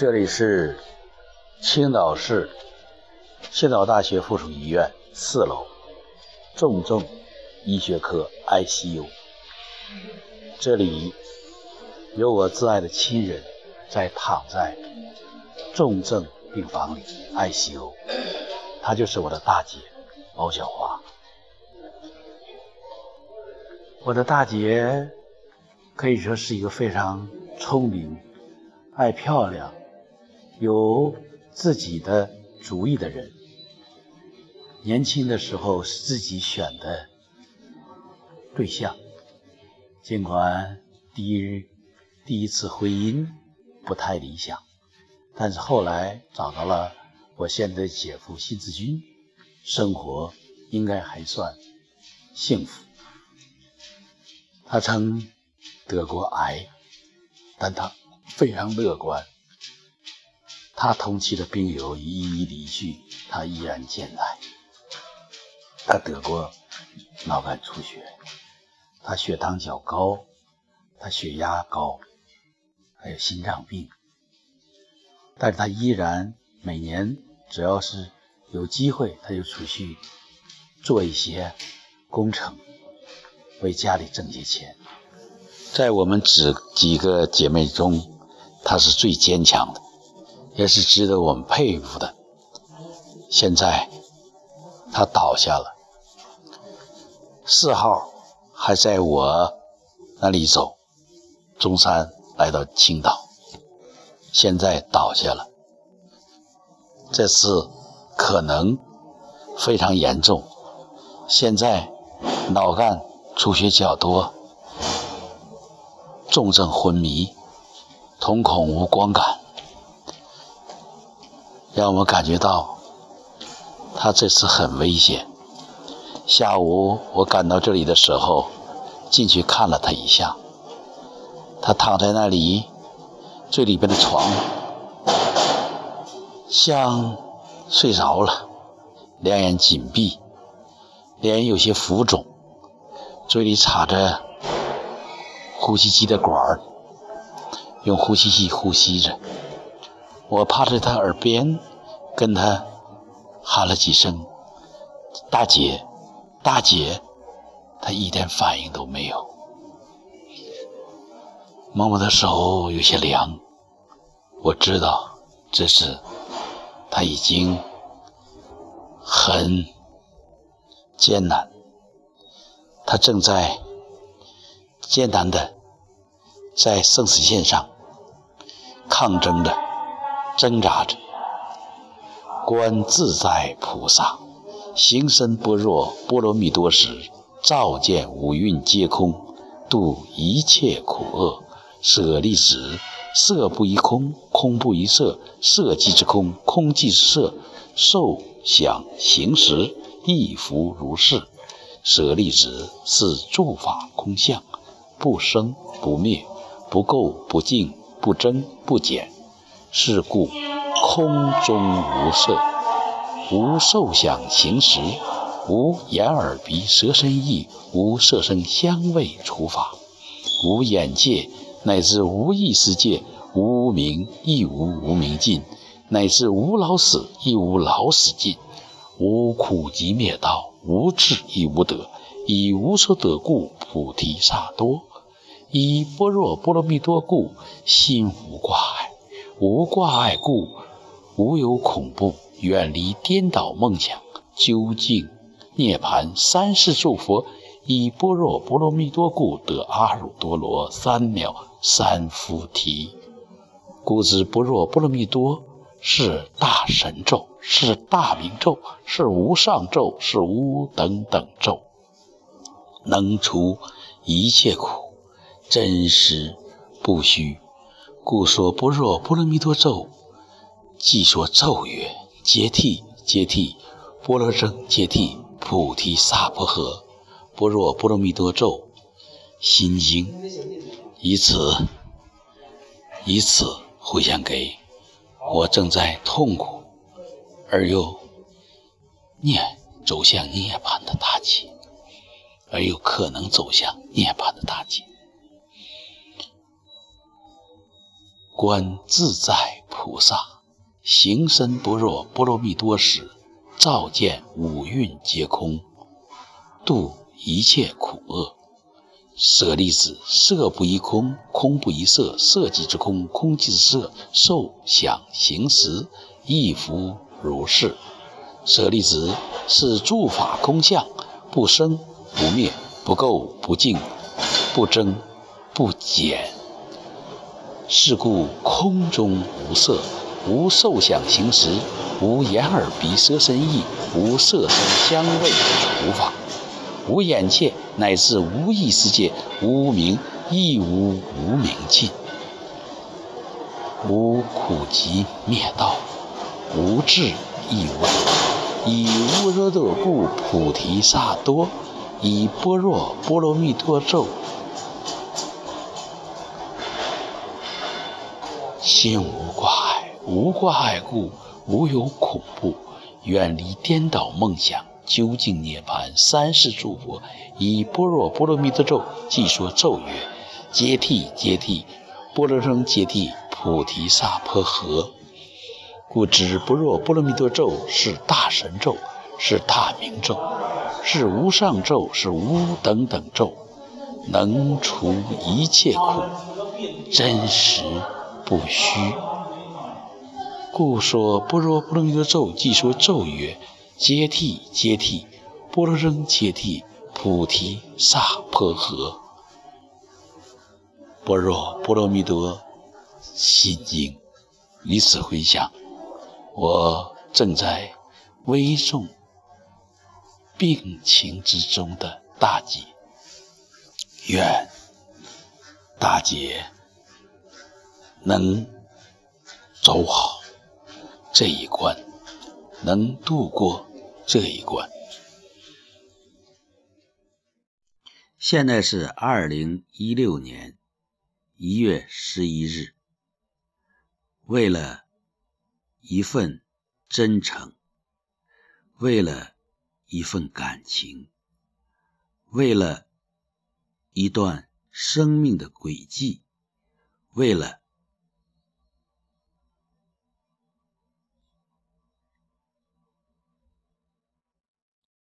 这里是青岛市青岛大学附属医院四楼重症医学科 ICU，这里有我挚爱的亲人在躺在重症病房里 ICU，她就是我的大姐毛小华。我的大姐可以说是一个非常聪明、爱漂亮。有自己的主意的人，年轻的时候是自己选的对象，尽管第一第一次婚姻不太理想，但是后来找到了我现在的姐夫辛志军，生活应该还算幸福。他曾得过癌，但他非常乐观。他同期的病友一一离去，他依然健在。他得过脑干出血，他血糖较高，他血压高，还有心脏病。但是他依然每年只要是有机会，他就出去做一些工程，为家里挣些钱。在我们几几个姐妹中，她是最坚强的。也是值得我们佩服的。现在他倒下了，四号还在我那里走，中山来到青岛，现在倒下了。这次可能非常严重，现在脑干出血较多，重症昏迷，瞳孔无光感。让我感觉到他这次很危险。下午我赶到这里的时候，进去看了他一下，他躺在那里最里边的床，像睡着了，两眼紧闭，脸有些浮肿，嘴里插着呼吸机的管儿，用呼吸器呼吸着。我趴在他耳边，跟他喊了几声“大姐，大姐”，他一点反应都没有。摸摸的手有些凉，我知道这是他已经很艰难，他正在艰难的在生死线上抗争着。挣扎着，观自在菩萨，行深般若波罗蜜多时，照见五蕴皆空，度一切苦厄。舍利子，色不异空，空不异色，色即是空，空即是色，受想行识亦复如是。舍利子，是诸法空相，不生不灭，不垢不净，不增不减。是故，空中无色，无受想行识，无眼耳鼻舌身意，无色声香味触法，无眼界，乃至无意识界，无无明亦无无明尽，乃至无老死亦无老死尽，无苦集灭道，无智亦无得，以无所得故，菩提萨多；以般若波罗蜜多故，心无挂碍。无挂碍故，无有恐怖，远离颠倒梦想，究竟涅盘。三世诸佛以般若波罗蜜多故得阿耨多罗三藐三菩提。故知般若波罗蜜多是大神咒，是大明咒，是无上咒，是无等等咒，能除一切苦，真实不虚。故说般若波罗蜜多咒，即说咒曰：揭谛，揭谛，波罗僧揭谛，菩提萨婆诃。般若波罗蜜多咒，心经，以此，以此回向给我正在痛苦而又念走向涅槃的大姐，而又可能走向涅槃的大姐。观自在。菩萨行深般若波罗蜜多时，照见五蕴皆空，度一切苦厄。舍利子，色不异空，空不异色，色即是空，空即是色，受想行识亦复如是。舍利子，是诸法空相，不生不灭，不垢不净，不增不减。是故空中无色，无受想行识，无眼耳鼻舌身意，无色声香味触法，无眼界，乃至无意识界，无名亦无无明尽，无苦集灭道，无智亦无以无热多故，菩提萨多，以般若波罗蜜多咒。心无挂碍，无挂碍故，无有恐怖，远离颠倒梦想，究竟涅槃。三世诸佛以般若波罗蜜多咒，即说咒曰：揭谛揭谛，波罗僧揭谛，菩提萨婆诃。故知般若波罗蜜多咒是大神咒，是大明咒，是无上咒，是无等等咒，能除一切苦，真实。不虚，故说般若波罗蜜多咒，即说咒曰：揭谛揭谛，波罗僧揭谛，菩提萨婆诃。般若波罗蜜多心经，以此回想，我正在危重病情之中的大姐，愿大姐。能走好这一关，能度过这一关。现在是二零一六年一月十一日，为了一份真诚，为了一份感情，为了一段生命的轨迹，为了。